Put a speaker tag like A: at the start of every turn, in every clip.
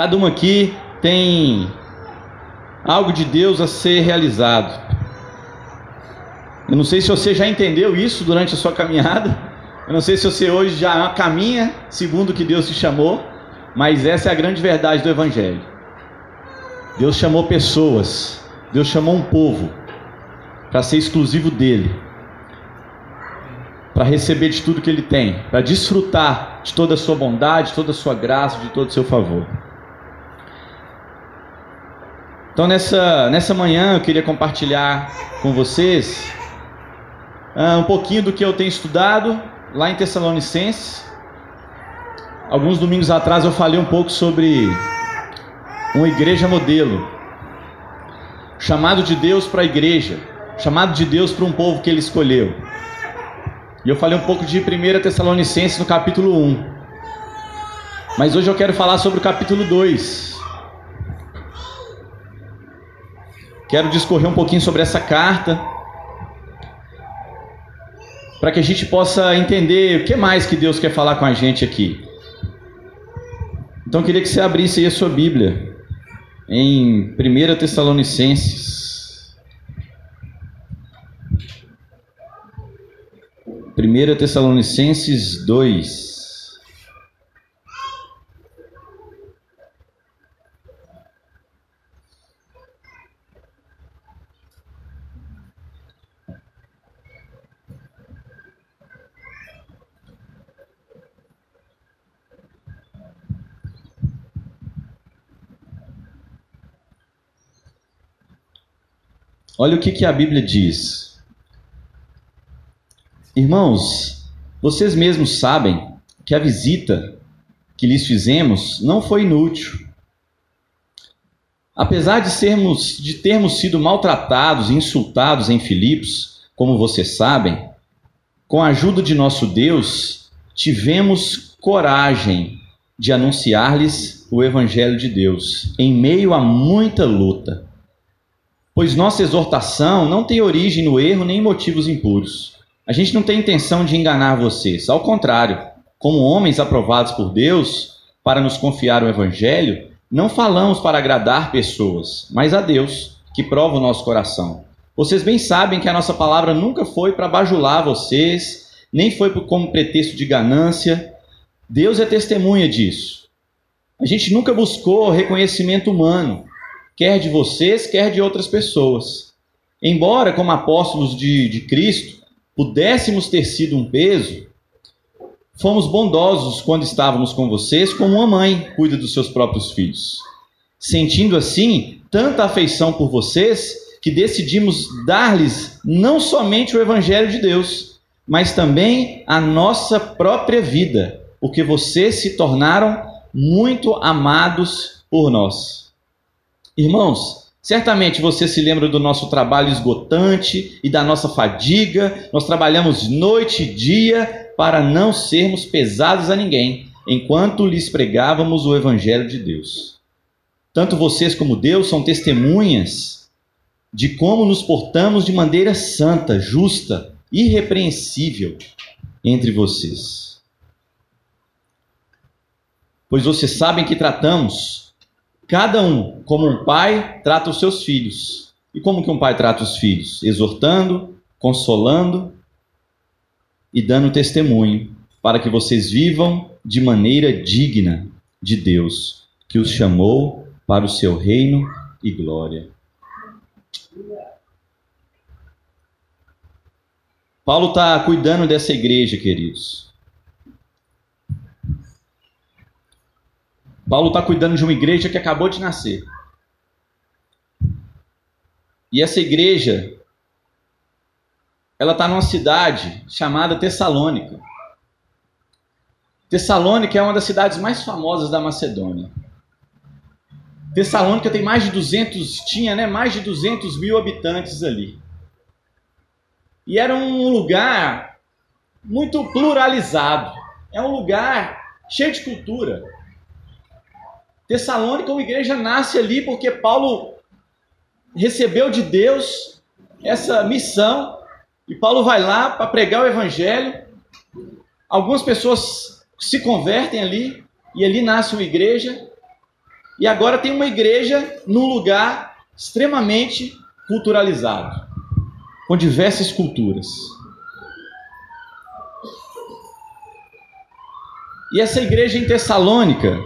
A: Cada um aqui tem algo de Deus a ser realizado. Eu não sei se você já entendeu isso durante a sua caminhada. Eu não sei se você hoje já caminha segundo o que Deus te chamou, mas essa é a grande verdade do Evangelho. Deus chamou pessoas, Deus chamou um povo para ser exclusivo dele, para receber de tudo que ele tem, para desfrutar de toda a sua bondade, de toda a sua graça, de todo o seu favor. Então nessa, nessa manhã eu queria compartilhar com vocês uh, um pouquinho do que eu tenho estudado lá em Tessalonicenses. Alguns domingos atrás eu falei um pouco sobre uma igreja modelo, chamado de Deus para a igreja, chamado de Deus para um povo que ele escolheu. E eu falei um pouco de 1 Tessalonicenses no capítulo 1. Mas hoje eu quero falar sobre o capítulo 2. Quero discorrer um pouquinho sobre essa carta para que a gente possa entender o que mais que Deus quer falar com a gente aqui. Então eu queria que você abrisse aí a sua Bíblia em 1 Tessalonicenses. 1 Tessalonicenses 2. Olha o que, que a Bíblia diz. Irmãos, vocês mesmos sabem que a visita que lhes fizemos não foi inútil. Apesar de sermos de termos sido maltratados e insultados em Filipos, como vocês sabem, com a ajuda de nosso Deus, tivemos coragem de anunciar-lhes o evangelho de Deus em meio a muita luta. Pois nossa exortação não tem origem no erro nem em motivos impuros. A gente não tem intenção de enganar vocês. Ao contrário, como homens aprovados por Deus para nos confiar o Evangelho, não falamos para agradar pessoas, mas a Deus, que prova o nosso coração. Vocês bem sabem que a nossa palavra nunca foi para bajular vocês, nem foi como pretexto de ganância. Deus é testemunha disso. A gente nunca buscou reconhecimento humano, quer de vocês, quer de outras pessoas. Embora, como apóstolos de, de Cristo, pudéssemos ter sido um peso, fomos bondosos quando estávamos com vocês, como uma mãe cuida dos seus próprios filhos. Sentindo assim tanta afeição por vocês, que decidimos dar-lhes não somente o Evangelho de Deus, mas também a nossa própria vida, porque vocês se tornaram muito amados por nós. Irmãos, certamente você se lembra do nosso trabalho esgotante e da nossa fadiga. Nós trabalhamos noite e dia para não sermos pesados a ninguém, enquanto lhes pregávamos o Evangelho de Deus. Tanto vocês como Deus são testemunhas de como nos portamos de maneira santa, justa, irrepreensível entre vocês. Pois vocês sabem que tratamos Cada um, como um pai, trata os seus filhos. E como que um pai trata os filhos? Exortando, consolando e dando testemunho, para que vocês vivam de maneira digna de Deus, que os chamou para o seu reino e glória. Paulo está cuidando dessa igreja, queridos. Paulo está cuidando de uma igreja que acabou de nascer. E essa igreja, ela está numa cidade chamada Tessalônica. Tessalônica é uma das cidades mais famosas da Macedônia. Tessalônica tem mais de 200, tinha né, mais de 200 mil habitantes ali. E era um lugar muito pluralizado. É um lugar cheio de cultura. Tessalônica, uma igreja nasce ali porque Paulo recebeu de Deus essa missão e Paulo vai lá para pregar o evangelho. Algumas pessoas se convertem ali e ali nasce uma igreja. e agora tem uma igreja num lugar extremamente culturalizado, com diversas culturas. E essa igreja em Tessalônica,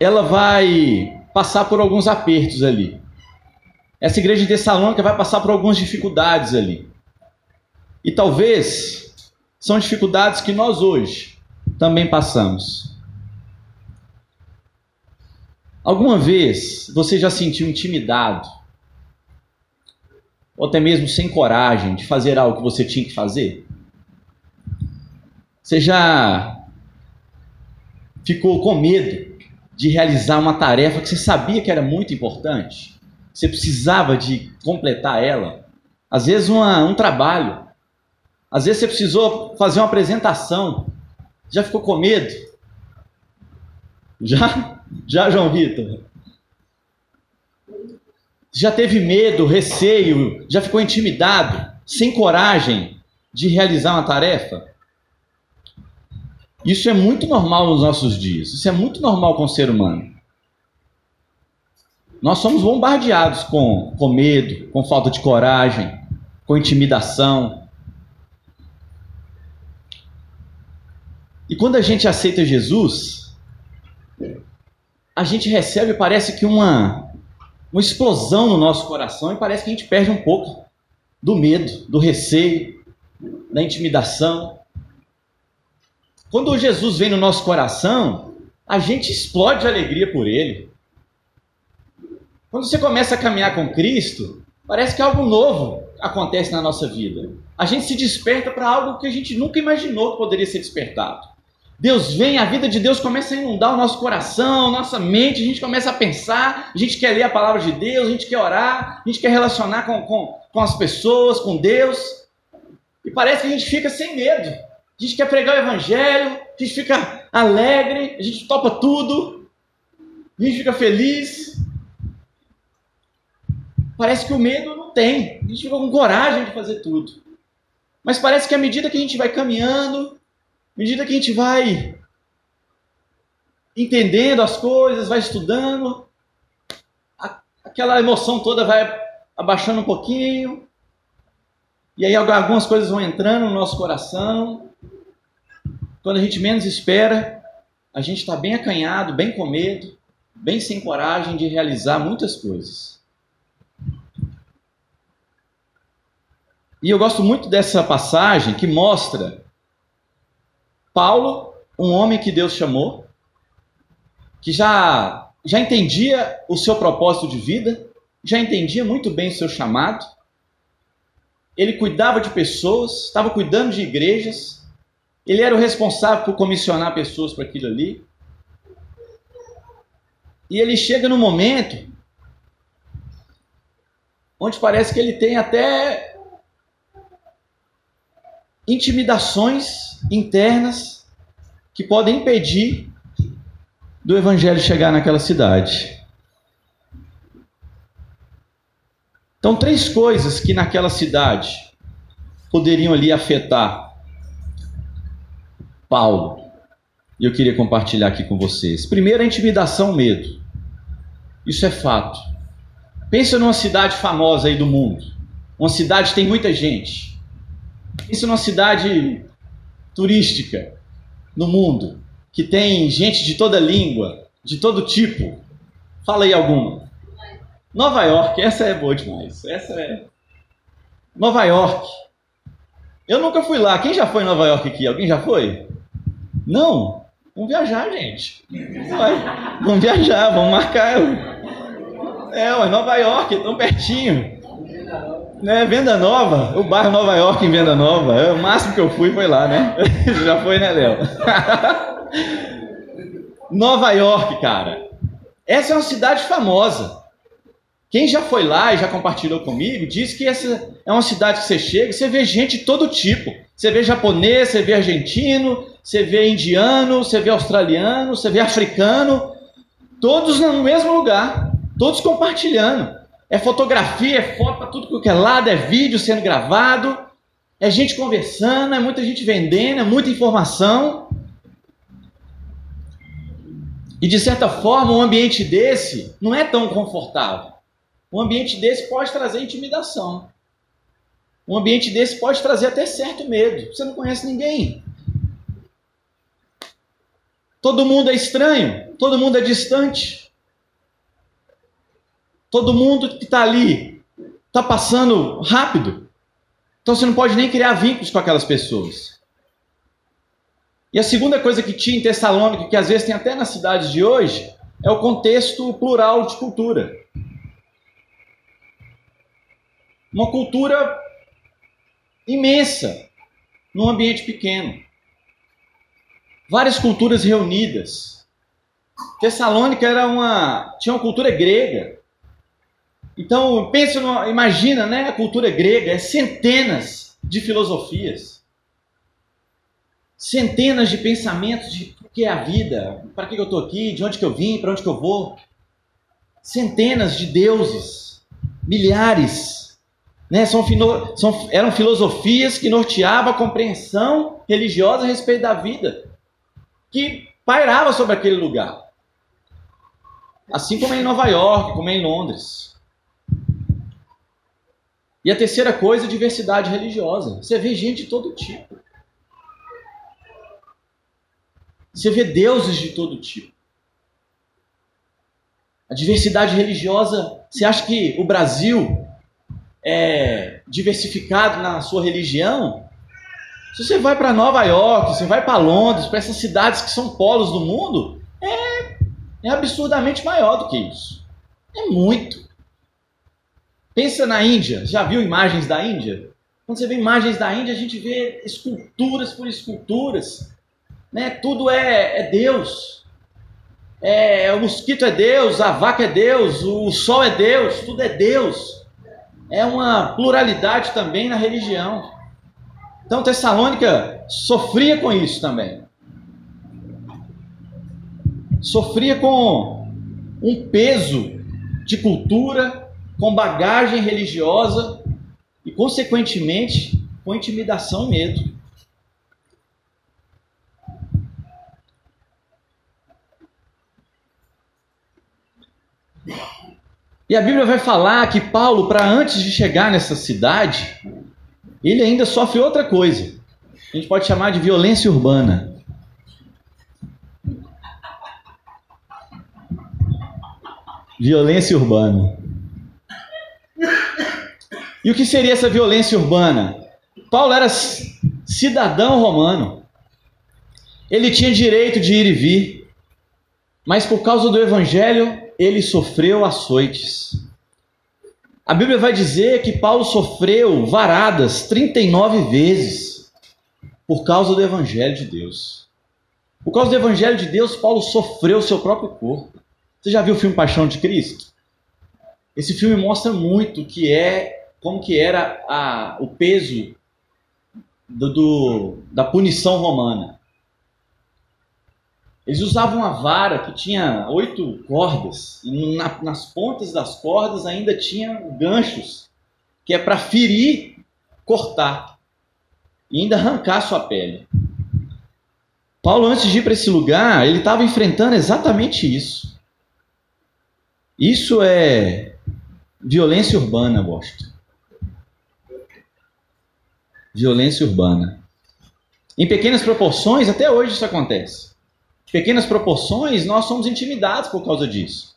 A: ela vai passar por alguns apertos ali. Essa igreja em Tessalônica vai passar por algumas dificuldades ali. E talvez são dificuldades que nós hoje também passamos. Alguma vez você já sentiu intimidado, ou até mesmo sem coragem de fazer algo que você tinha que fazer? Você já ficou com medo de realizar uma tarefa que você sabia que era muito importante? Você precisava de completar ela? Às vezes uma, um trabalho. Às vezes você precisou fazer uma apresentação. Já ficou com medo? Já? Já, João Vitor? Já teve medo, receio, já ficou intimidado, sem coragem de realizar uma tarefa? Isso é muito normal nos nossos dias. Isso é muito normal com o ser humano. Nós somos bombardeados com, com medo, com falta de coragem, com intimidação. E quando a gente aceita Jesus, a gente recebe, parece que uma, uma explosão no nosso coração e parece que a gente perde um pouco do medo, do receio, da intimidação. Quando Jesus vem no nosso coração, a gente explode de alegria por ele. Quando você começa a caminhar com Cristo, parece que algo novo acontece na nossa vida. A gente se desperta para algo que a gente nunca imaginou que poderia ser despertado. Deus vem, a vida de Deus começa a inundar o nosso coração, nossa mente, a gente começa a pensar, a gente quer ler a palavra de Deus, a gente quer orar, a gente quer relacionar com, com, com as pessoas, com Deus. E parece que a gente fica sem medo a gente quer pregar o evangelho, a gente fica alegre, a gente topa tudo, a gente fica feliz. Parece que o medo não tem, a gente fica com coragem de fazer tudo. Mas parece que à medida que a gente vai caminhando, à medida que a gente vai entendendo as coisas, vai estudando, aquela emoção toda vai abaixando um pouquinho, e aí algumas coisas vão entrando no nosso coração, quando a gente menos espera, a gente está bem acanhado, bem com medo, bem sem coragem de realizar muitas coisas. E eu gosto muito dessa passagem que mostra Paulo, um homem que Deus chamou, que já, já entendia o seu propósito de vida, já entendia muito bem o seu chamado, ele cuidava de pessoas, estava cuidando de igrejas, ele era o responsável por comissionar pessoas para aquilo ali. E ele chega no momento onde parece que ele tem até intimidações internas que podem impedir do evangelho chegar naquela cidade. Então, três coisas que naquela cidade poderiam ali afetar Paulo. E eu queria compartilhar aqui com vocês. Primeiro, a intimidação, medo. Isso é fato. Pensa numa cidade famosa aí do mundo. Uma cidade que tem muita gente. Pensa numa cidade turística no mundo, que tem gente de toda língua, de todo tipo. Fala aí alguma. Nova York, essa é boa demais. Essa é. Nova York. Eu nunca fui lá. Quem já foi em Nova York aqui? Alguém já foi? Não, vamos viajar, gente. Vai, vamos viajar, vamos marcar. É, ué, Nova York, tão pertinho. Né, Venda Nova, o bairro Nova York em Venda Nova. É, o máximo que eu fui foi lá, né? Já foi, né, Léo? Nova York, cara. Essa é uma cidade famosa. Quem já foi lá e já compartilhou comigo, diz que essa é uma cidade que você chega, você vê gente de todo tipo. Você vê japonês, você vê argentino, você vê indiano, você vê australiano, você vê africano, todos no mesmo lugar, todos compartilhando. É fotografia, é foto para tudo que é lado, é vídeo sendo gravado, é gente conversando, é muita gente vendendo, é muita informação. E de certa forma, um ambiente desse não é tão confortável. Um ambiente desse pode trazer intimidação. Um ambiente desse pode trazer até certo medo. Você não conhece ninguém. Todo mundo é estranho, todo mundo é distante. Todo mundo que está ali está passando rápido. Então você não pode nem criar vínculos com aquelas pessoas. E a segunda coisa que tinha em Tessalônica, que às vezes tem até nas cidades de hoje, é o contexto plural de cultura. Uma cultura imensa num ambiente pequeno. Várias culturas reunidas. Tessalônica era uma tinha uma cultura grega. Então, pensa, imagina, né, a cultura grega é centenas de filosofias. Centenas de pensamentos de o que é a vida, para que eu estou aqui, de onde que eu vim, para onde que eu vou. Centenas de deuses, milhares né? São, são, eram filosofias que norteavam a compreensão religiosa a respeito da vida, que pairava sobre aquele lugar. Assim como em Nova York, como em Londres. E a terceira coisa, diversidade religiosa. Você vê gente de todo tipo. Você vê deuses de todo tipo. A diversidade religiosa, você acha que o Brasil é, diversificado na sua religião, se você vai para Nova York, você vai para Londres, para essas cidades que são polos do mundo, é, é absurdamente maior do que isso. É muito. Pensa na Índia. Já viu imagens da Índia? Quando você vê imagens da Índia, a gente vê esculturas por esculturas. Né? Tudo é, é Deus. É, o mosquito é Deus, a vaca é Deus, o sol é Deus, tudo é Deus é uma pluralidade também na religião. Então Tessalônica sofria com isso também. Sofria com um peso de cultura, com bagagem religiosa e, consequentemente, com intimidação e medo. E a Bíblia vai falar que Paulo, para antes de chegar nessa cidade, ele ainda sofre outra coisa. A gente pode chamar de violência urbana. Violência urbana. E o que seria essa violência urbana? Paulo era cidadão romano. Ele tinha direito de ir e vir. Mas por causa do evangelho, ele sofreu açoites. A Bíblia vai dizer que Paulo sofreu varadas 39 vezes por causa do Evangelho de Deus. Por causa do Evangelho de Deus, Paulo sofreu seu próprio corpo. Você já viu o filme Paixão de Cristo? Esse filme mostra muito que é como que era a, o peso do, do, da punição romana. Eles usavam uma vara que tinha oito cordas, e na, nas pontas das cordas ainda tinha ganchos, que é para ferir, cortar e ainda arrancar sua pele. Paulo, antes de ir para esse lugar, ele estava enfrentando exatamente isso. Isso é violência urbana, gosto. Violência urbana. Em pequenas proporções, até hoje isso acontece pequenas proporções, nós somos intimidados por causa disso.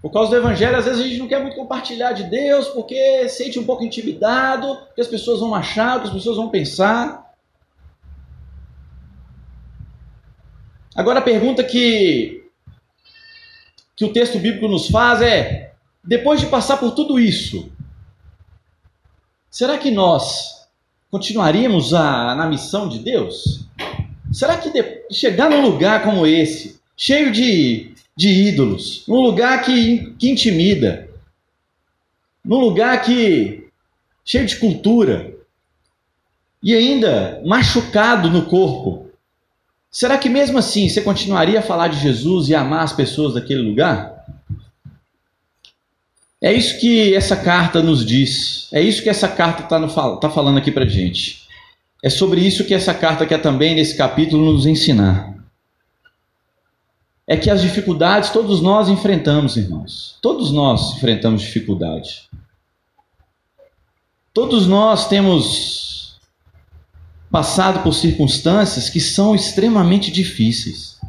A: Por causa do evangelho, às vezes a gente não quer muito compartilhar de Deus, porque sente um pouco intimidado, que as pessoas vão achar, que as pessoas vão pensar. Agora a pergunta que, que o texto bíblico nos faz é: depois de passar por tudo isso, será que nós continuaríamos a, na missão de Deus? Será que chegar num lugar como esse, cheio de, de ídolos, num lugar que, que intimida, num lugar que cheio de cultura e ainda machucado no corpo, será que mesmo assim você continuaria a falar de Jesus e amar as pessoas daquele lugar? É isso que essa carta nos diz. É isso que essa carta está tá falando aqui para gente. É sobre isso que essa carta quer também, nesse capítulo, nos ensinar. é que as dificuldades todos nós enfrentamos, irmãos. Todos nós enfrentamos dificuldade. Todos nós temos passado por circunstâncias que são extremamente difíceis.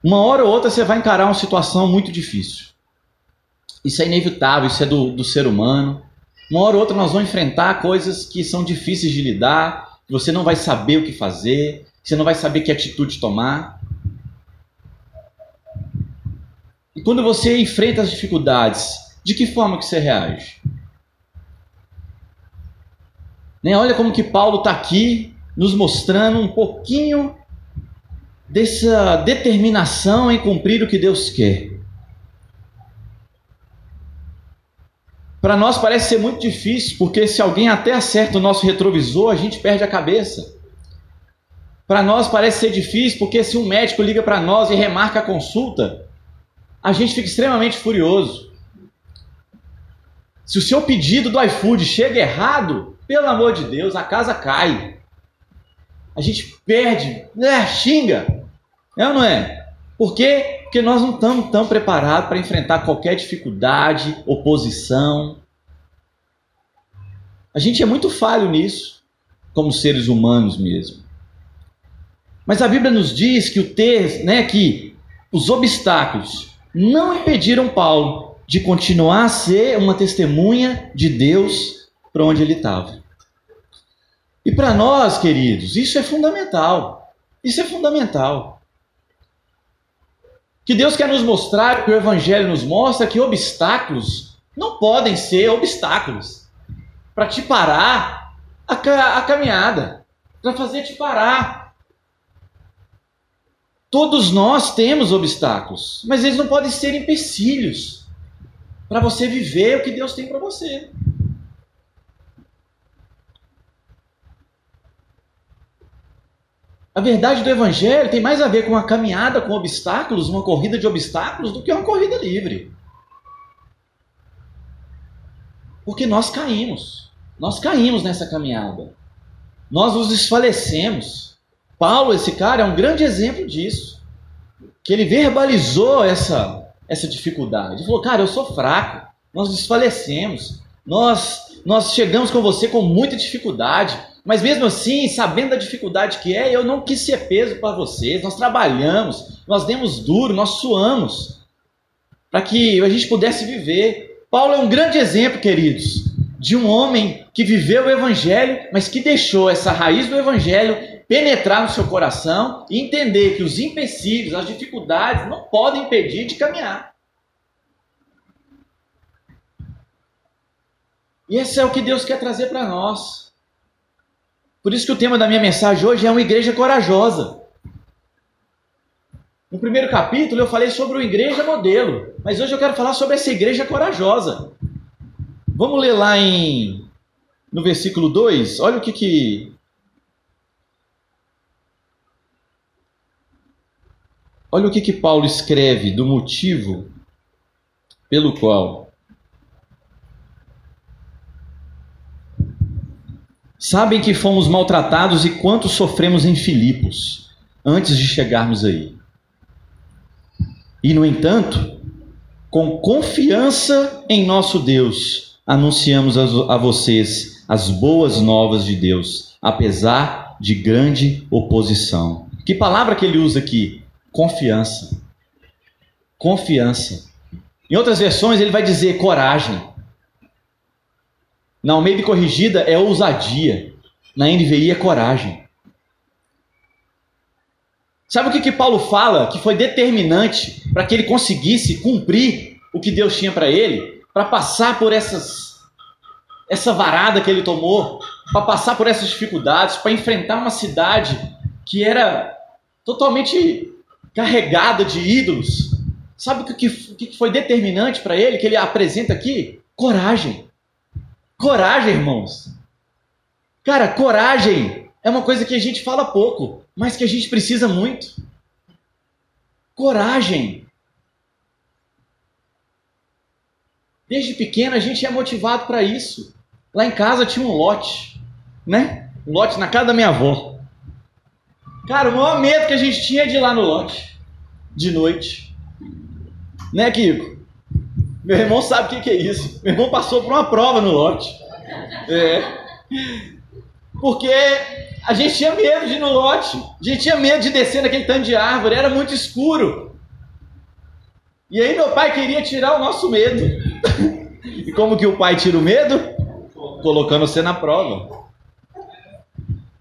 A: Uma hora ou outra você vai encarar uma situação muito difícil. Isso é inevitável, isso é do, do ser humano. Uma hora ou outra nós vamos enfrentar coisas que são difíceis de lidar, você não vai saber o que fazer, você não vai saber que atitude tomar. E quando você enfrenta as dificuldades, de que forma que você reage? Né? Olha como que Paulo está aqui nos mostrando um pouquinho dessa determinação em cumprir o que Deus quer. Para nós parece ser muito difícil, porque se alguém até acerta o nosso retrovisor, a gente perde a cabeça. Para nós parece ser difícil, porque se um médico liga para nós e remarca a consulta, a gente fica extremamente furioso. Se o seu pedido do iFood chega errado, pelo amor de Deus, a casa cai. A gente perde, né? xinga. É ou não é? Por quê? Porque nós não estamos tão preparados para enfrentar qualquer dificuldade, oposição. A gente é muito falho nisso, como seres humanos mesmo. Mas a Bíblia nos diz que o ter, né, que os obstáculos não impediram Paulo de continuar a ser uma testemunha de Deus para onde ele estava. E para nós, queridos, isso é fundamental. Isso é fundamental que Deus quer nos mostrar, que o Evangelho nos mostra, que obstáculos não podem ser obstáculos para te parar a, a caminhada, para fazer te parar. Todos nós temos obstáculos, mas eles não podem ser empecilhos para você viver o que Deus tem para você. A verdade do Evangelho tem mais a ver com uma caminhada com obstáculos, uma corrida de obstáculos, do que uma corrida livre. Porque nós caímos. Nós caímos nessa caminhada. Nós nos desfalecemos. Paulo, esse cara, é um grande exemplo disso. Que ele verbalizou essa, essa dificuldade. Ele falou: Cara, eu sou fraco. Nós desfalecemos. Nós, nós chegamos com você com muita dificuldade. Mas mesmo assim, sabendo da dificuldade que é, eu não quis ser peso para vocês. Nós trabalhamos, nós demos duro, nós suamos para que a gente pudesse viver. Paulo é um grande exemplo, queridos, de um homem que viveu o evangelho, mas que deixou essa raiz do evangelho penetrar no seu coração e entender que os empecilhos, as dificuldades não podem impedir de caminhar. E esse é o que Deus quer trazer para nós. Por isso que o tema da minha mensagem hoje é uma igreja corajosa. No primeiro capítulo eu falei sobre uma igreja modelo, mas hoje eu quero falar sobre essa igreja corajosa. Vamos ler lá em no versículo 2, olha o que que Olha o que que Paulo escreve do motivo pelo qual Sabem que fomos maltratados e quanto sofremos em Filipos antes de chegarmos aí. E, no entanto, com confiança em nosso Deus, anunciamos a vocês as boas novas de Deus, apesar de grande oposição. Que palavra que ele usa aqui? Confiança. Confiança. Em outras versões, ele vai dizer coragem. Na Almeida Corrigida é ousadia. Na NVI é coragem. Sabe o que, que Paulo fala que foi determinante para que ele conseguisse cumprir o que Deus tinha para ele? Para passar por essas essa varada que ele tomou, para passar por essas dificuldades, para enfrentar uma cidade que era totalmente carregada de ídolos. Sabe o que, que foi determinante para ele, que ele apresenta aqui? Coragem. Coragem, irmãos. Cara, coragem é uma coisa que a gente fala pouco, mas que a gente precisa muito. Coragem. Desde pequeno a gente é motivado para isso. Lá em casa tinha um lote, né? Um lote na casa da minha avó. Cara, o maior medo que a gente tinha é de ir lá no lote. de noite. Né, Kiko? Meu irmão sabe o que, é isso. Meu irmão passou por uma prova no lote. É. Porque a gente tinha medo de ir no lote. A gente tinha medo de descer naquele tanto de árvore. Era muito escuro. E aí meu pai queria tirar o nosso medo. E como que o pai tira o medo? Colocando você na prova.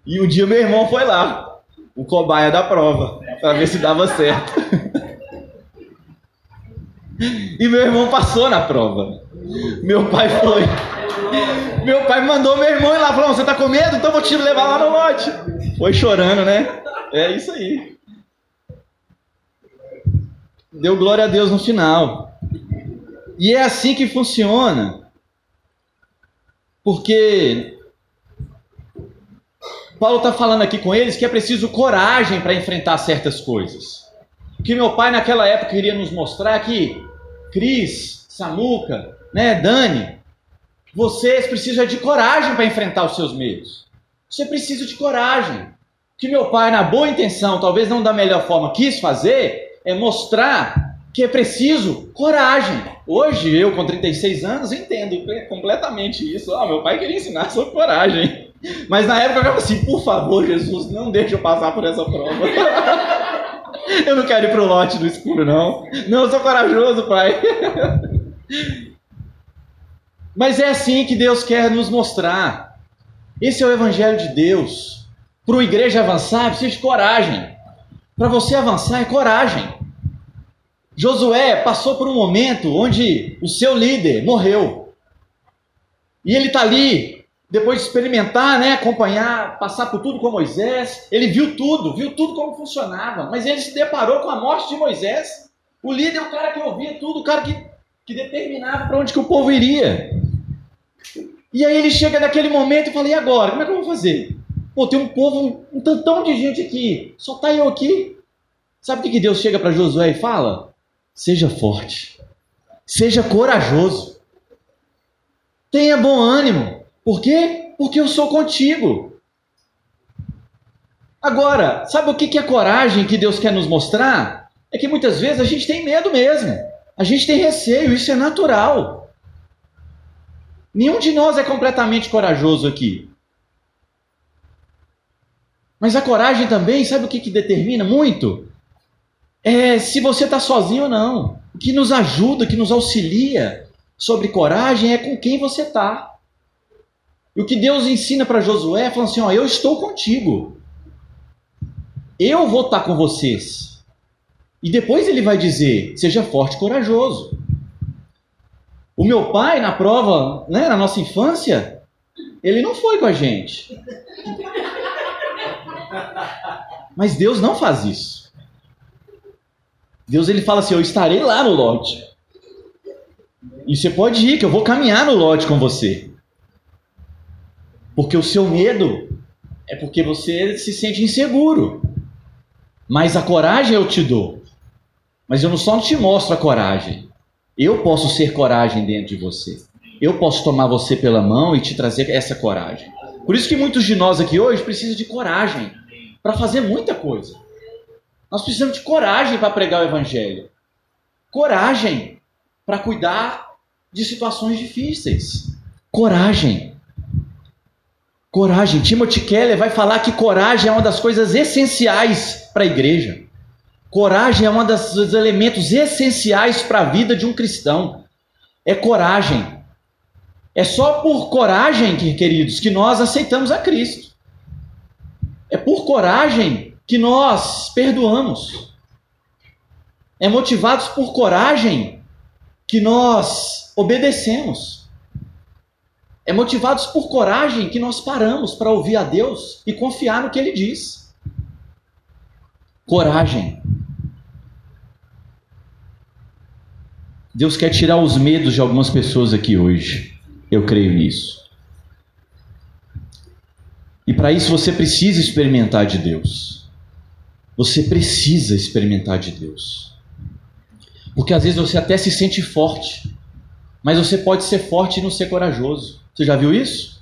A: E um dia meu irmão foi lá, o cobaia da prova, para ver se dava certo. E meu irmão passou na prova. Meu pai foi. Meu pai mandou meu irmão ir lá, falou: Você tá com medo? Então vou te levar lá no lote. Foi chorando, né? É isso aí. Deu glória a Deus no final. E é assim que funciona. Porque Paulo está falando aqui com eles que é preciso coragem para enfrentar certas coisas. O que meu pai naquela época queria nos mostrar é que Cris, Samuca, né, Dani, vocês precisam de coragem para enfrentar os seus medos. Você precisa de coragem. O que meu pai, na boa intenção, talvez não da melhor forma, quis fazer é mostrar que é preciso coragem. Hoje, eu com 36 anos, entendo completamente isso. Ah, meu pai queria ensinar sobre coragem. Mas na época eu ficava assim, por favor, Jesus, não deixe eu passar por essa prova. eu não quero ir pro lote do escuro, não. Não, eu sou corajoso, pai. Mas é assim que Deus quer nos mostrar. Esse é o Evangelho de Deus. Para uma igreja avançar, precisa de coragem. Para você avançar, é coragem. Josué passou por um momento onde o seu líder morreu. E ele está ali, depois de experimentar, né, acompanhar, passar por tudo com Moisés. Ele viu tudo, viu tudo como funcionava. Mas ele se deparou com a morte de Moisés. O líder é o cara que ouvia tudo, o cara que, que determinava para onde que o povo iria. E aí ele chega naquele momento e fala: e agora? Como é que eu vou fazer? Pô, tem um povo, um tantão de gente aqui, só tá eu aqui. Sabe o que Deus chega para Josué e fala? Seja forte. Seja corajoso. Tenha bom ânimo. Por quê? Porque eu sou contigo. Agora, sabe o que é coragem que Deus quer nos mostrar? É que muitas vezes a gente tem medo mesmo. A gente tem receio, isso é natural. Nenhum de nós é completamente corajoso aqui. Mas a coragem também, sabe o que, que determina muito? é se você está sozinho ou não. O que nos ajuda, que nos auxilia sobre coragem é com quem você está. E o que Deus ensina para Josué é falando assim: ó, eu estou contigo. Eu vou estar tá com vocês. E depois ele vai dizer: seja forte e corajoso. O meu pai, na prova, né, na nossa infância, ele não foi com a gente. Mas Deus não faz isso. Deus ele fala assim: Eu estarei lá no lote. E você pode ir, que eu vou caminhar no lote com você. Porque o seu medo é porque você se sente inseguro. Mas a coragem eu te dou. Mas eu não só não te mostro a coragem. Eu posso ser coragem dentro de você. Eu posso tomar você pela mão e te trazer essa coragem. Por isso que muitos de nós aqui hoje precisam de coragem para fazer muita coisa. Nós precisamos de coragem para pregar o Evangelho. Coragem para cuidar de situações difíceis. Coragem. Coragem. Timothy Keller vai falar que coragem é uma das coisas essenciais para a igreja. Coragem é um dos elementos essenciais para a vida de um cristão. É coragem. É só por coragem, queridos, que nós aceitamos a Cristo. É por coragem que nós perdoamos. É motivados por coragem que nós obedecemos. É motivados por coragem que nós paramos para ouvir a Deus e confiar no que Ele diz. Coragem. Deus quer tirar os medos de algumas pessoas aqui hoje. Eu creio nisso. E para isso você precisa experimentar de Deus. Você precisa experimentar de Deus. Porque às vezes você até se sente forte, mas você pode ser forte e não ser corajoso. Você já viu isso?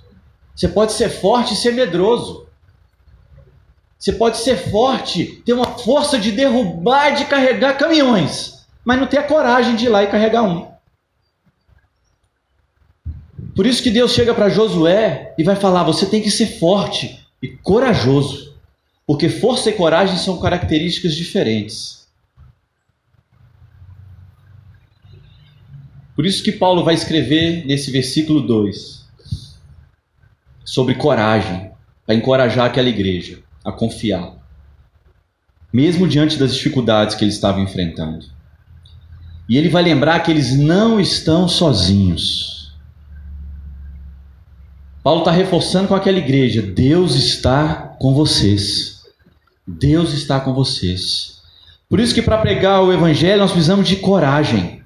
A: Você pode ser forte e ser medroso. Você pode ser forte, ter uma força de derrubar de carregar caminhões, mas não ter a coragem de ir lá e carregar um. Por isso que Deus chega para Josué e vai falar: você tem que ser forte e corajoso, porque força e coragem são características diferentes. Por isso que Paulo vai escrever nesse versículo 2 sobre coragem, para encorajar aquela igreja a confiar, mesmo diante das dificuldades que eles estavam enfrentando. E ele vai lembrar que eles não estão sozinhos. Paulo está reforçando com aquela igreja: Deus está com vocês. Deus está com vocês. Por isso que para pregar o evangelho nós precisamos de coragem.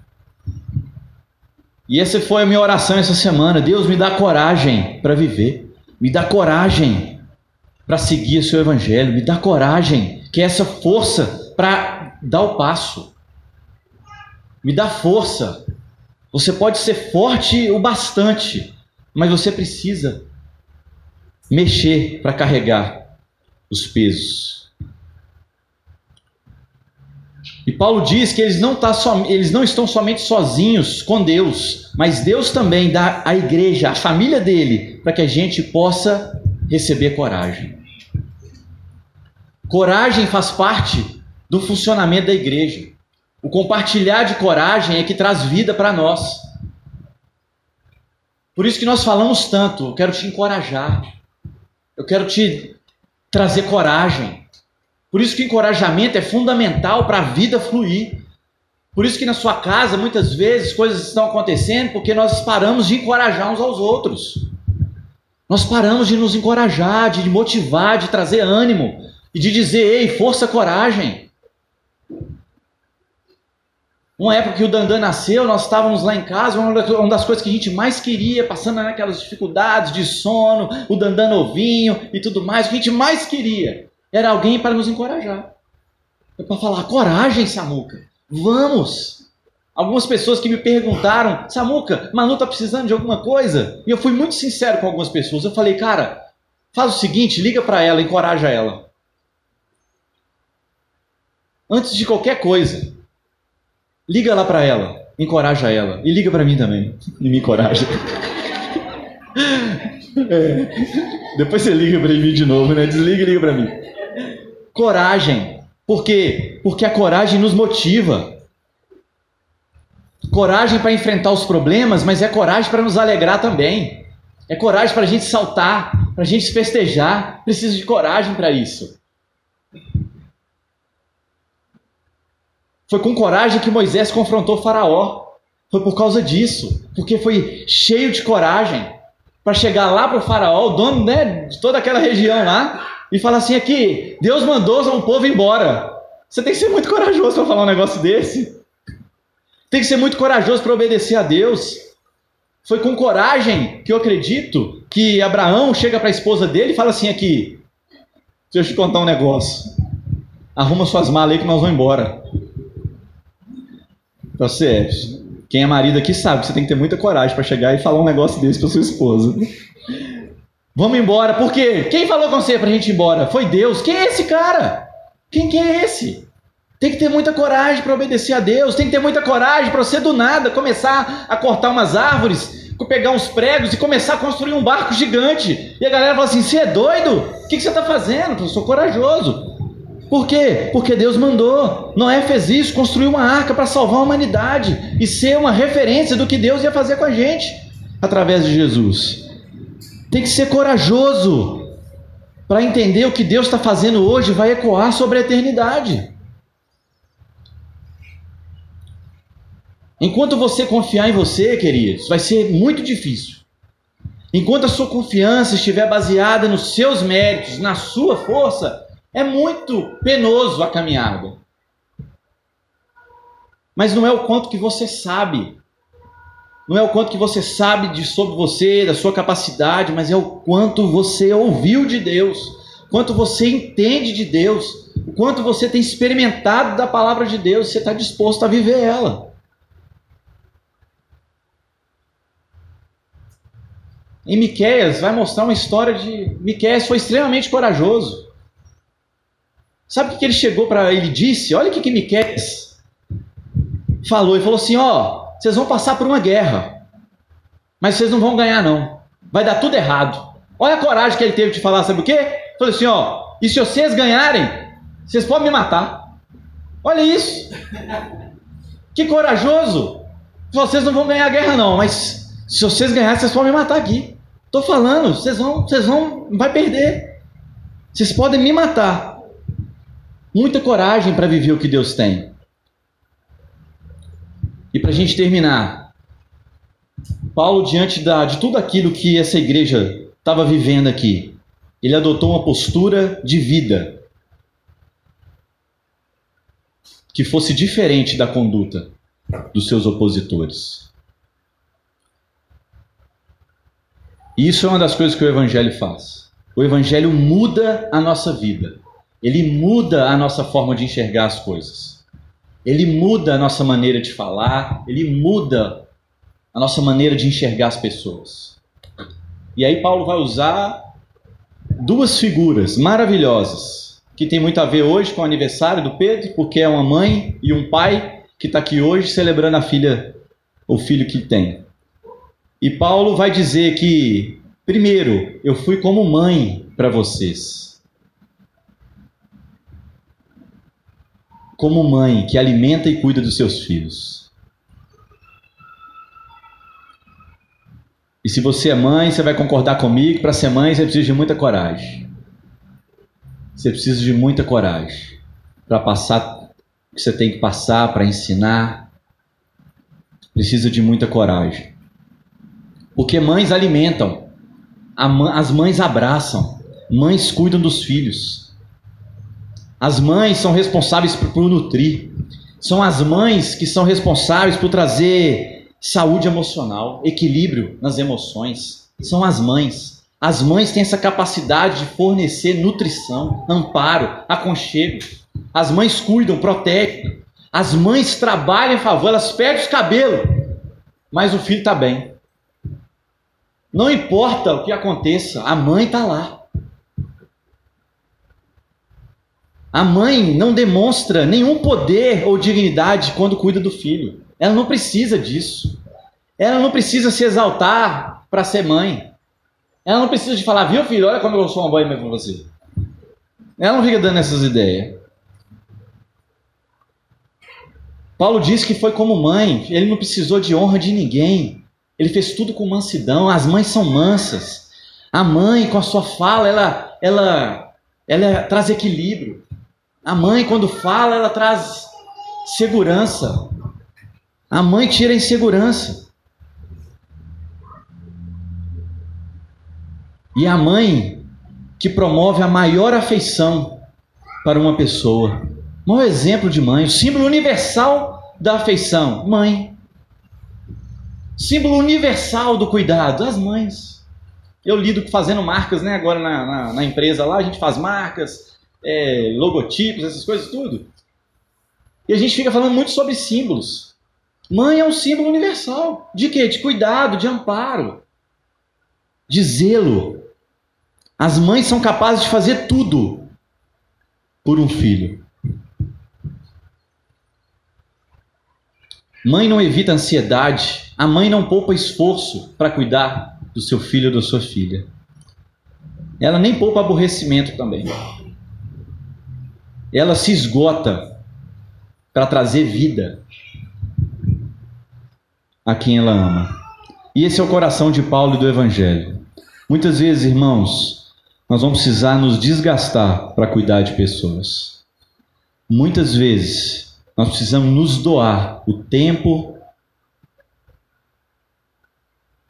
A: E essa foi a minha oração essa semana. Deus me dá coragem para viver. Me dá coragem para seguir o seu evangelho, me dá coragem, que é essa força para dar o passo. Me dá força. Você pode ser forte o bastante, mas você precisa mexer para carregar os pesos. E Paulo diz que eles não, tá som, eles não estão somente sozinhos com Deus, mas Deus também dá à igreja, à família dele, para que a gente possa receber coragem. Coragem faz parte do funcionamento da igreja. O compartilhar de coragem é que traz vida para nós. Por isso que nós falamos tanto, eu quero te encorajar. Eu quero te trazer coragem. Por isso que o encorajamento é fundamental para a vida fluir. Por isso que na sua casa muitas vezes coisas estão acontecendo porque nós paramos de encorajar uns aos outros. Nós paramos de nos encorajar, de motivar, de trazer ânimo e de dizer: ei, força, coragem. Uma época que o Dandan nasceu, nós estávamos lá em casa, uma das coisas que a gente mais queria, passando naquelas dificuldades de sono, o Dandan novinho e tudo mais, o que a gente mais queria era alguém para nos encorajar. Para falar, coragem, Samuca, vamos. Algumas pessoas que me perguntaram, Samuca, Manu tá precisando de alguma coisa? E eu fui muito sincero com algumas pessoas. Eu falei, cara, faz o seguinte, liga para ela, encoraja ela. Antes de qualquer coisa, liga lá para ela, encoraja ela. E liga para mim também, e me encoraja. É. Depois você liga para mim de novo, né? Desliga e liga para mim. Coragem. Por quê? Porque a coragem nos motiva coragem para enfrentar os problemas, mas é coragem para nos alegrar também. É coragem para a gente saltar, para a gente festejar. Precisa de coragem para isso. Foi com coragem que Moisés confrontou Faraó. Foi por causa disso, porque foi cheio de coragem para chegar lá para o Faraó, o dono né, de toda aquela região lá, e falar assim: aqui, Deus mandou o povo embora. Você tem que ser muito corajoso para falar um negócio desse. Tem que ser muito corajoso para obedecer a Deus. Foi com coragem que eu acredito que Abraão chega para a esposa dele e fala assim aqui: Deixa eu te contar um negócio. Arruma suas malas aí que nós vamos embora. Você, quem é marido aqui sabe que você tem que ter muita coragem para chegar e falar um negócio desse para sua esposa. Vamos embora. Por quê? Quem falou com você para a gente ir embora? Foi Deus. Quem é esse cara? Quem que é esse? Tem que ter muita coragem para obedecer a Deus, tem que ter muita coragem para você do nada começar a cortar umas árvores, pegar uns pregos e começar a construir um barco gigante. E a galera fala assim: você é doido? O que, você está fazendo? Eu sou corajoso. Por quê? Porque Deus mandou. Noé fez isso, construiu uma arca para salvar a humanidade e ser uma referência do que Deus ia fazer com a gente através de Jesus. Tem que ser corajoso para entender o que Deus está fazendo hoje vai ecoar sobre a eternidade. Enquanto você confiar em você, queridos, vai ser muito difícil. Enquanto a sua confiança estiver baseada nos seus méritos, na sua força, é muito penoso a caminhada. Mas não é o quanto que você sabe. Não é o quanto que você sabe de sobre você, da sua capacidade, mas é o quanto você ouviu de Deus, quanto você entende de Deus, o quanto você tem experimentado da palavra de Deus, você está disposto a viver ela. Em Miqueias vai mostrar uma história de Miqueias foi extremamente corajoso. Sabe o que ele chegou para ele disse? Olha o que, que Miqueias falou. Ele falou assim: ó, vocês vão passar por uma guerra, mas vocês não vão ganhar não. Vai dar tudo errado. Olha a coragem que ele teve de falar, sabe o quê? Falou assim: ó, e se vocês ganharem, vocês podem me matar. Olha isso. Que corajoso. Vocês não vão ganhar a guerra não, mas se vocês ganharem, vocês podem me matar aqui. Tô falando, vocês vão, vocês vão, vai perder. Vocês podem me matar. Muita coragem para viver o que Deus tem. E para a gente terminar, Paulo, diante da, de tudo aquilo que essa igreja estava vivendo aqui, ele adotou uma postura de vida que fosse diferente da conduta dos seus opositores. E isso é uma das coisas que o Evangelho faz. O Evangelho muda a nossa vida. Ele muda a nossa forma de enxergar as coisas. Ele muda a nossa maneira de falar, ele muda a nossa maneira de enxergar as pessoas. E aí Paulo vai usar duas figuras maravilhosas que tem muito a ver hoje com o aniversário do Pedro, porque é uma mãe e um pai que está aqui hoje celebrando a filha, o filho que tem. E Paulo vai dizer que, primeiro, eu fui como mãe para vocês. Como mãe que alimenta e cuida dos seus filhos. E se você é mãe, você vai concordar comigo, para ser mãe você precisa de muita coragem. Você precisa de muita coragem para passar o que você tem que passar, para ensinar. Precisa de muita coragem. Porque mães alimentam, as mães abraçam, mães cuidam dos filhos. As mães são responsáveis por, por nutrir. São as mães que são responsáveis por trazer saúde emocional, equilíbrio nas emoções. São as mães. As mães têm essa capacidade de fornecer nutrição, amparo, aconchego. As mães cuidam, protegem. As mães trabalham em favor, elas perdem os cabelos, mas o filho está bem. Não importa o que aconteça, a mãe está lá. A mãe não demonstra nenhum poder ou dignidade quando cuida do filho. Ela não precisa disso. Ela não precisa se exaltar para ser mãe. Ela não precisa de falar, viu filho, olha como eu sou uma boa mãe para você. Ela não fica dando essas ideias. Paulo diz que foi como mãe, ele não precisou de honra de ninguém. Ele fez tudo com mansidão. As mães são mansas. A mãe, com a sua fala, ela, ela, ela traz equilíbrio. A mãe, quando fala, ela traz segurança. A mãe tira a insegurança. E a mãe que promove a maior afeição para uma pessoa. Maior exemplo de mãe, o símbolo universal da afeição, mãe. Símbolo universal do cuidado, as mães. Eu lido fazendo marcas, né? Agora na, na, na empresa lá, a gente faz marcas, é, logotipos, essas coisas tudo. E a gente fica falando muito sobre símbolos. Mãe é um símbolo universal. De quê? De cuidado, de amparo, de zelo. As mães são capazes de fazer tudo por um filho. Mãe não evita ansiedade, a mãe não poupa esforço para cuidar do seu filho ou da sua filha. Ela nem poupa aborrecimento também. Ela se esgota para trazer vida a quem ela ama. E esse é o coração de Paulo e do Evangelho. Muitas vezes, irmãos, nós vamos precisar nos desgastar para cuidar de pessoas. Muitas vezes, nós precisamos nos doar o tempo,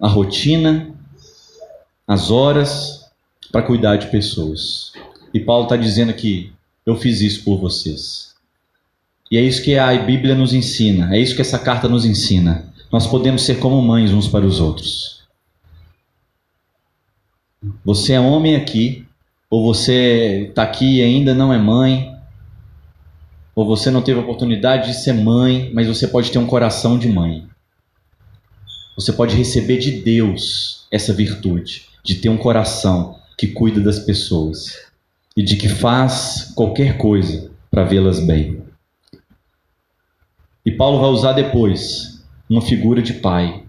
A: a rotina, as horas para cuidar de pessoas. E Paulo está dizendo que eu fiz isso por vocês. E é isso que a Bíblia nos ensina, é isso que essa carta nos ensina. Nós podemos ser como mães uns para os outros. Você é homem aqui, ou você está aqui e ainda não é mãe, ou você não teve a oportunidade de ser mãe, mas você pode ter um coração de mãe. Você pode receber de Deus essa virtude, de ter um coração que cuida das pessoas. E de que faz qualquer coisa para vê-las bem. E Paulo vai usar depois uma figura de pai.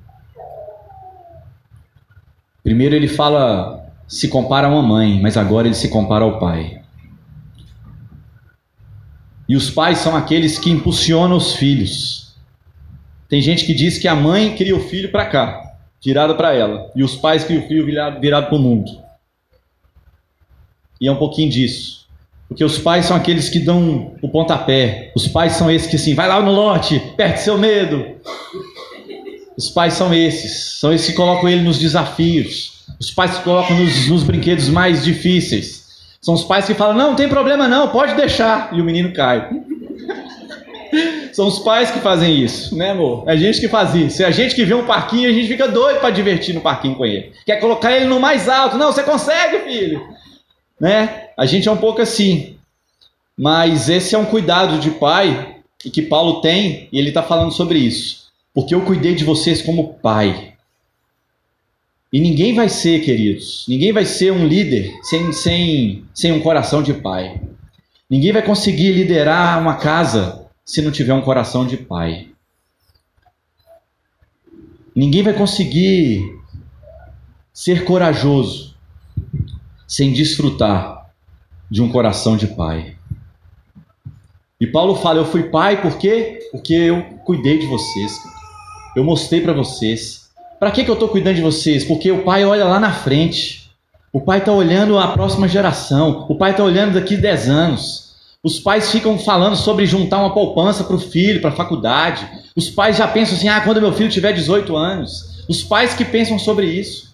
A: Primeiro ele fala, se compara a uma mãe, mas agora ele se compara ao pai. E os pais são aqueles que impulsionam os filhos. Tem gente que diz que a mãe cria o filho para cá, virado para ela, e os pais criam o filho virado, virado para o mundo. E é um pouquinho disso. Porque os pais são aqueles que dão o pontapé. Os pais são esses que assim, vai lá no lote, perde seu medo. Os pais são esses. São esses que colocam ele nos desafios. Os pais que colocam nos, nos brinquedos mais difíceis. São os pais que falam, não, não tem problema não, pode deixar. E o menino cai. São os pais que fazem isso, né, amor? É a gente que faz isso. É a gente que vê um parquinho, a gente fica doido para divertir no parquinho com ele. Quer colocar ele no mais alto. Não, você consegue, filho né? A gente é um pouco assim. Mas esse é um cuidado de pai e que Paulo tem, e ele está falando sobre isso. Porque eu cuidei de vocês como pai. E ninguém vai ser, queridos, ninguém vai ser um líder sem, sem, sem um coração de pai. Ninguém vai conseguir liderar uma casa se não tiver um coração de pai. Ninguém vai conseguir ser corajoso sem desfrutar de um coração de pai. E Paulo fala: Eu fui pai por quê? Porque eu cuidei de vocês. Eu mostrei para vocês. Para que, que eu estou cuidando de vocês? Porque o pai olha lá na frente. O pai está olhando a próxima geração. O pai está olhando daqui 10 anos. Os pais ficam falando sobre juntar uma poupança para o filho, para a faculdade. Os pais já pensam assim: ah, quando meu filho tiver 18 anos. Os pais que pensam sobre isso.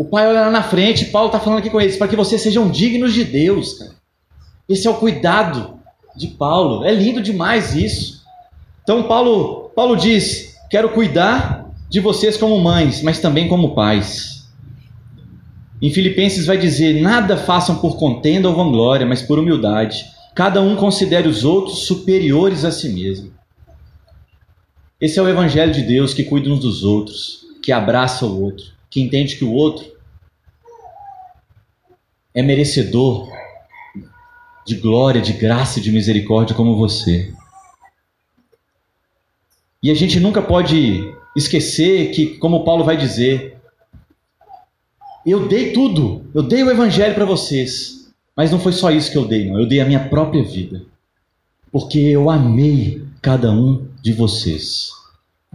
A: O pai olha lá na frente, Paulo está falando aqui com eles, para que vocês sejam dignos de Deus, cara. Esse é o cuidado de Paulo. É lindo demais isso. Então Paulo, Paulo diz: quero cuidar de vocês como mães, mas também como pais. Em Filipenses vai dizer: nada façam por contenda ou vanglória, mas por humildade. Cada um considere os outros superiores a si mesmo. Esse é o evangelho de Deus que cuida uns dos outros, que abraça o outro que entende que o outro é merecedor de glória, de graça e de misericórdia como você. E a gente nunca pode esquecer que, como Paulo vai dizer, eu dei tudo, eu dei o evangelho para vocês, mas não foi só isso que eu dei, não, eu dei a minha própria vida, porque eu amei cada um de vocês.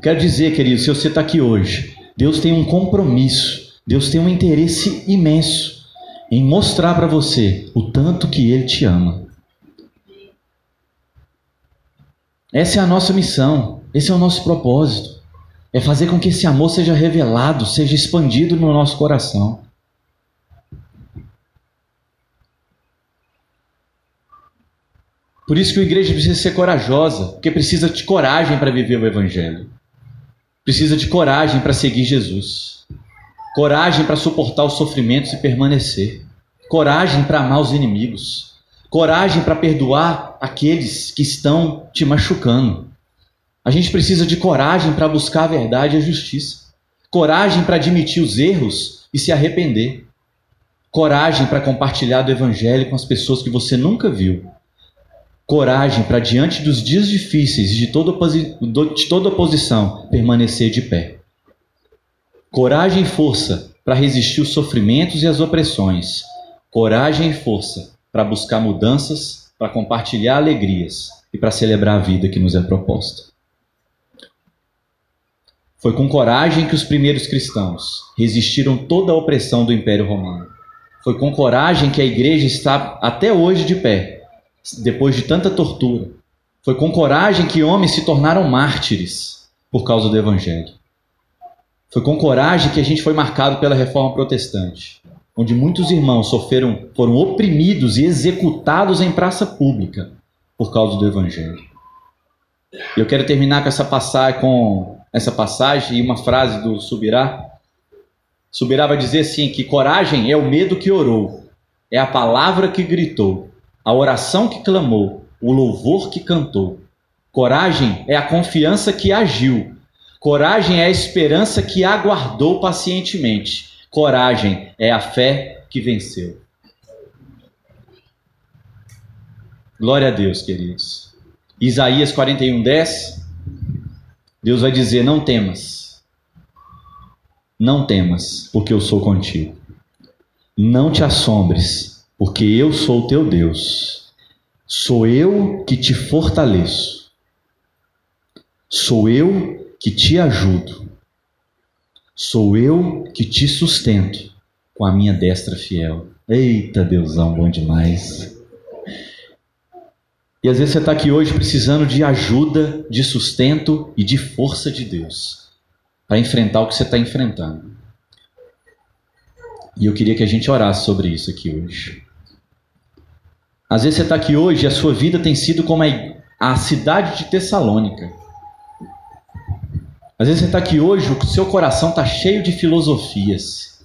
A: Quero dizer, querido, se você está aqui hoje Deus tem um compromisso, Deus tem um interesse imenso em mostrar para você o tanto que Ele te ama. Essa é a nossa missão, esse é o nosso propósito. É fazer com que esse amor seja revelado, seja expandido no nosso coração. Por isso que a igreja precisa ser corajosa, porque precisa de coragem para viver o Evangelho. Precisa de coragem para seguir Jesus. Coragem para suportar os sofrimentos e permanecer. Coragem para amar os inimigos. Coragem para perdoar aqueles que estão te machucando. A gente precisa de coragem para buscar a verdade e a justiça. Coragem para admitir os erros e se arrepender. Coragem para compartilhar do evangelho com as pessoas que você nunca viu coragem para, diante dos dias difíceis e de toda, de toda oposição, permanecer de pé. Coragem e força para resistir os sofrimentos e as opressões. Coragem e força para buscar mudanças, para compartilhar alegrias e para celebrar a vida que nos é proposta. Foi com coragem que os primeiros cristãos resistiram toda a opressão do Império Romano. Foi com coragem que a igreja está até hoje de pé, depois de tanta tortura. Foi com coragem que homens se tornaram mártires por causa do Evangelho. Foi com coragem que a gente foi marcado pela reforma protestante, onde muitos irmãos sofreram, foram oprimidos e executados em praça pública por causa do Evangelho. Eu quero terminar com essa passagem, com essa passagem e uma frase do Subirá. Subirá vai dizer assim que coragem é o medo que orou, é a palavra que gritou, a oração que clamou, o louvor que cantou. Coragem é a confiança que agiu. Coragem é a esperança que aguardou pacientemente. Coragem é a fé que venceu. Glória a Deus, queridos. Isaías 41, 10. Deus vai dizer: Não temas. Não temas, porque eu sou contigo. Não te assombres, porque eu sou teu Deus. Sou eu que te fortaleço. Sou eu que te ajudo. Sou eu que te sustento com a minha destra fiel. Eita, Deusão, bom demais. E às vezes você está aqui hoje precisando de ajuda, de sustento e de força de Deus para enfrentar o que você está enfrentando. E eu queria que a gente orasse sobre isso aqui hoje. Às vezes você está aqui hoje e a sua vida tem sido como a, cidade de Tessalônica. Às vezes você está aqui hoje, o seu coração está cheio de filosofias.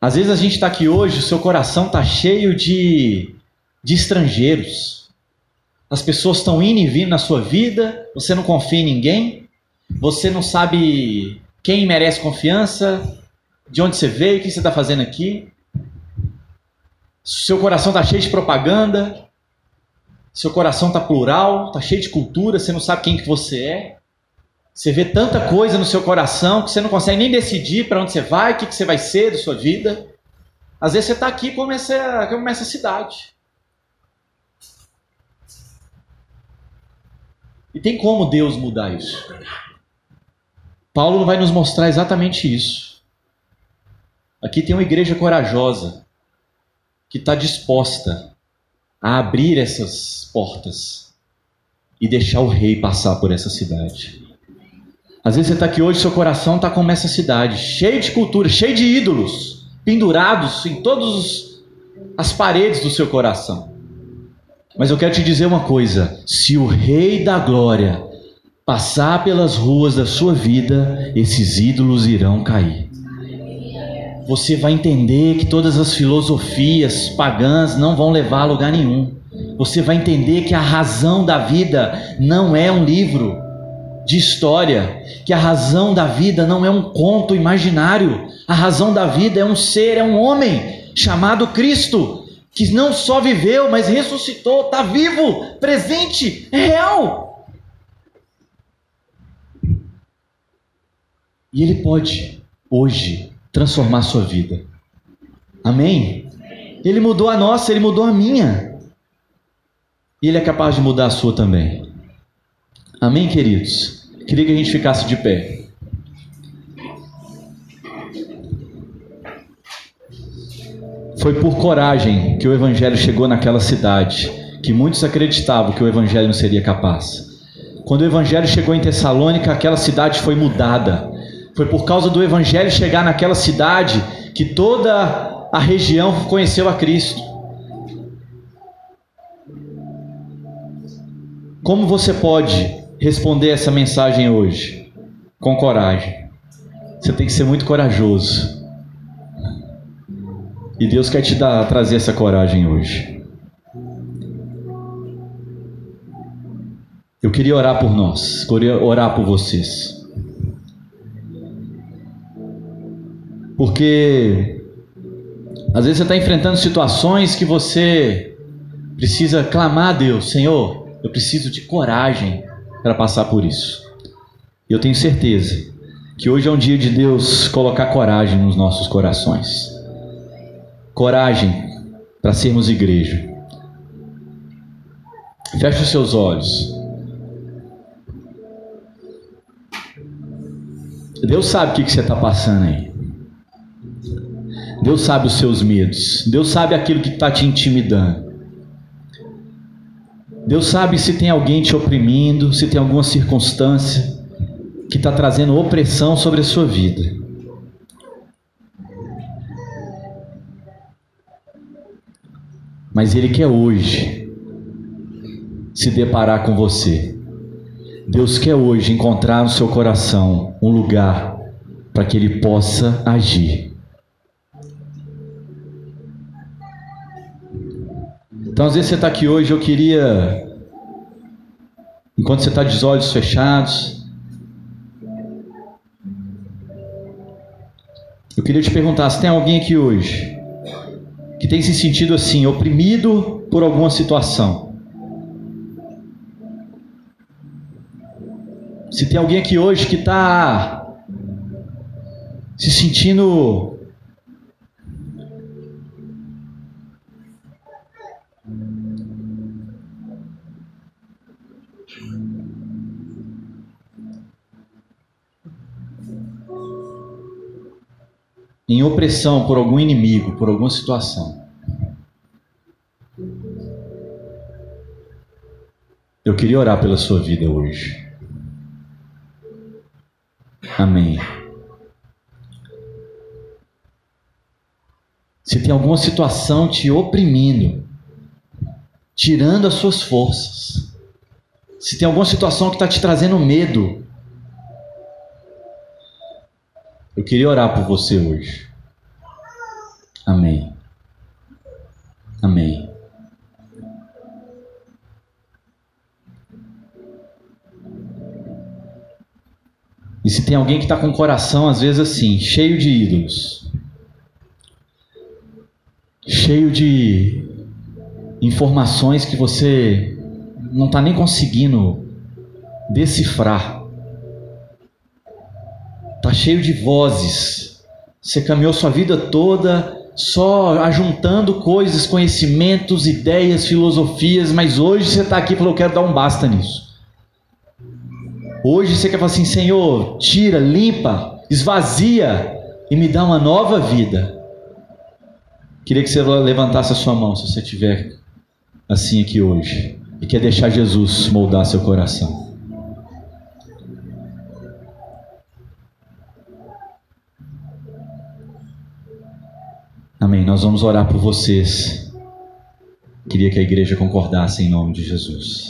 A: Às vezes a gente está aqui hoje, o seu coração está cheio de, de estrangeiros. As pessoas estão indo e vindo na sua vida, você não confia em ninguém, você não sabe quem merece confiança, de onde você veio, o que você está fazendo aqui. Seu coração está cheio de propaganda, seu coração está plural, está cheio de cultura, você não sabe quem que você é. Você vê tanta coisa no seu coração que você não consegue nem decidir para onde você vai, o que, que você vai ser da sua vida. Às vezes você está aqui como essa, como essa cidade. E tem como Deus mudar isso? Paulo vai nos mostrar exatamente isso. Aqui tem uma igreja corajosa que está disposta a abrir essas portas e deixar o rei passar por essa cidade. Às vezes você está aqui hoje, seu coração está como essa cidade, cheio de cultura, cheio de ídolos, pendurados em todas as paredes do seu coração. Mas eu quero te dizer uma coisa: se o Rei da Glória passar pelas ruas da sua vida, esses ídolos irão cair. Você vai entender que todas as filosofias pagãs não vão levar a lugar nenhum. Você vai entender que a razão da vida não é um livro, de história, que a razão da vida não é um conto imaginário, a razão da vida é um ser, é um homem chamado Cristo, que não só viveu, mas ressuscitou, está vivo, presente, é real. E Ele pode, hoje, transformar sua vida. Amém? Ele mudou a nossa, Ele mudou a minha. E Ele é capaz de mudar a sua também. Amém, queridos? Queria que a gente ficasse de pé. Foi por coragem que o Evangelho chegou naquela cidade, que muitos acreditavam que o Evangelho não seria capaz. Quando o Evangelho chegou em Tessalônica, aquela cidade foi mudada. Foi por causa do Evangelho chegar naquela cidade que toda a região conheceu a Cristo. Como você pode responder essa mensagem hoje com coragem. Você tem que ser muito corajoso. E Deus quer te dar, trazer essa coragem hoje. Eu queria orar por nós, queria orar por vocês. Porque às vezes você está enfrentando situações que você precisa clamar a Deus: Senhor, eu preciso de coragem para passar por isso. E eu tenho certeza que hoje é um dia de Deus colocar coragem nos nossos corações. Coragem para sermos igreja. Feche os seus olhos. Deus sabe o que você está passando aí. Deus sabe os seus medos. Deus sabe aquilo que está te intimidando. Deus sabe se tem alguém te oprimindo, se tem alguma circunstância que está trazendo opressão sobre a sua vida. Mas Ele quer hoje se deparar com você. Deus quer hoje encontrar no seu coração um lugar para que Ele possa agir. Então, às vezes você está aqui hoje, eu queria, enquanto você está de olhos fechados, eu queria te perguntar se tem alguém aqui hoje que tem se sentido assim, oprimido por alguma situação. Se tem alguém aqui hoje que está se sentindo em opressão por algum inimigo, por alguma situação. Eu queria orar pela sua vida hoje. Amém. Se tem alguma situação te oprimindo, tirando as suas forças, se tem alguma situação que está te trazendo medo, eu queria orar por você hoje. Amém. Amém. E se tem alguém que está com o coração, às vezes assim, cheio de ídolos, cheio de informações que você não está nem conseguindo decifrar, cheio de vozes, você caminhou sua vida toda só ajuntando coisas, conhecimentos, ideias, filosofias, mas hoje você está aqui e falou: Eu quero dar um basta nisso. Hoje você quer falar assim: Senhor, tira, limpa, esvazia e me dá uma nova vida. Queria que você levantasse a sua mão se você estiver assim aqui hoje e quer deixar Jesus moldar seu coração. Amém. Nós vamos orar por vocês. Queria que a igreja concordasse em nome de Jesus.